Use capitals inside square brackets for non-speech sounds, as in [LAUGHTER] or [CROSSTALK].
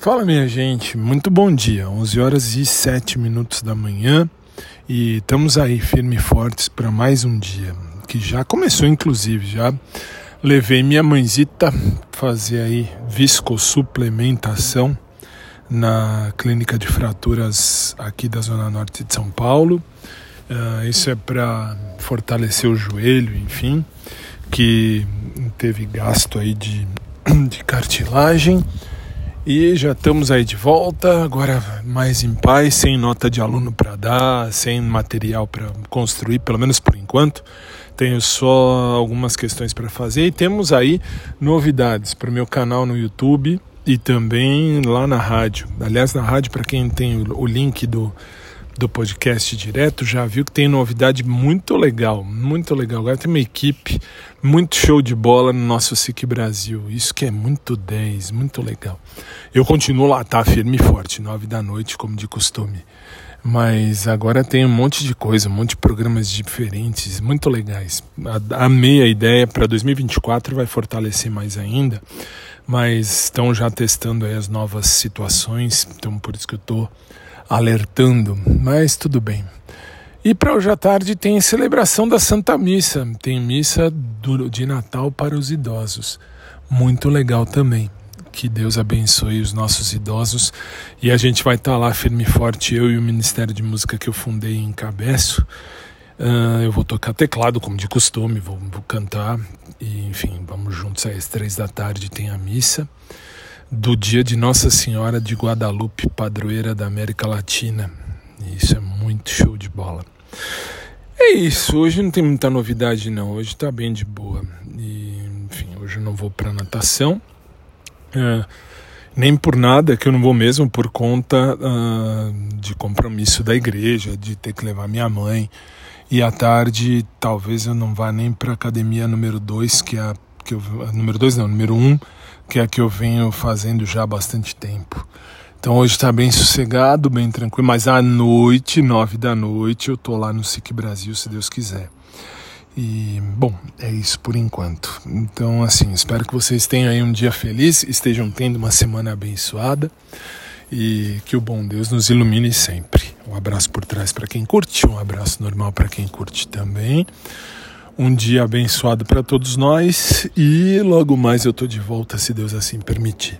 Fala minha gente, muito bom dia, 11 horas e 7 minutos da manhã e estamos aí firme e fortes para mais um dia, que já começou inclusive, já. Levei minha mãezita fazer aí viscosuplementação na clínica de fraturas aqui da Zona Norte de São Paulo, uh, isso é para fortalecer o joelho, enfim, que teve gasto aí de, [COUGHS] de cartilagem e já estamos aí de volta, agora mais em paz, sem nota de aluno para dar, sem material para construir, pelo menos por enquanto. Tenho só algumas questões para fazer e temos aí novidades para o meu canal no YouTube e também lá na rádio. Aliás, na rádio, para quem tem o link do do podcast direto já viu que tem novidade muito legal, muito legal. Agora tem uma equipe muito show de bola no nosso SIC Brasil. Isso que é muito 10, muito legal. Eu continuo lá, tá firme e forte, nove da noite, como de costume. Mas agora tem um monte de coisa, um monte de programas diferentes, muito legais. Amei a ideia para 2024, vai fortalecer mais ainda. Mas estão já testando as novas situações, então por isso que eu estou alertando, mas tudo bem. E para hoje à tarde tem celebração da Santa Missa, tem missa de Natal para os idosos. Muito legal também. Que Deus abençoe os nossos idosos e a gente vai estar tá lá firme e forte, eu e o Ministério de Música que eu fundei em Cabeço. Uh, eu vou tocar teclado, como de costume, vou, vou cantar, e enfim, vamos juntos às três da tarde, tem a missa do dia de Nossa Senhora de Guadalupe, padroeira da América Latina. Isso é muito show de bola. É isso, hoje não tem muita novidade não, hoje tá bem de boa. E, enfim, hoje eu não vou para natação. É, nem por nada que eu não vou mesmo por conta uh, de compromisso da igreja, de ter que levar minha mãe. E à tarde talvez eu não vá nem para academia número 2, que é a que eu, número 2 não, número 1, um, que é a que eu venho fazendo já há bastante tempo. Então hoje está bem sossegado, bem tranquilo, mas à noite, nove da noite, eu tô lá no SIC Brasil, se Deus quiser. E, bom, é isso por enquanto. Então, assim, espero que vocês tenham aí um dia feliz, estejam tendo uma semana abençoada e que o bom Deus nos ilumine sempre. Um abraço por trás para quem curte, um abraço normal para quem curte também um dia abençoado para todos nós e logo mais eu tô de volta, se Deus assim permitir.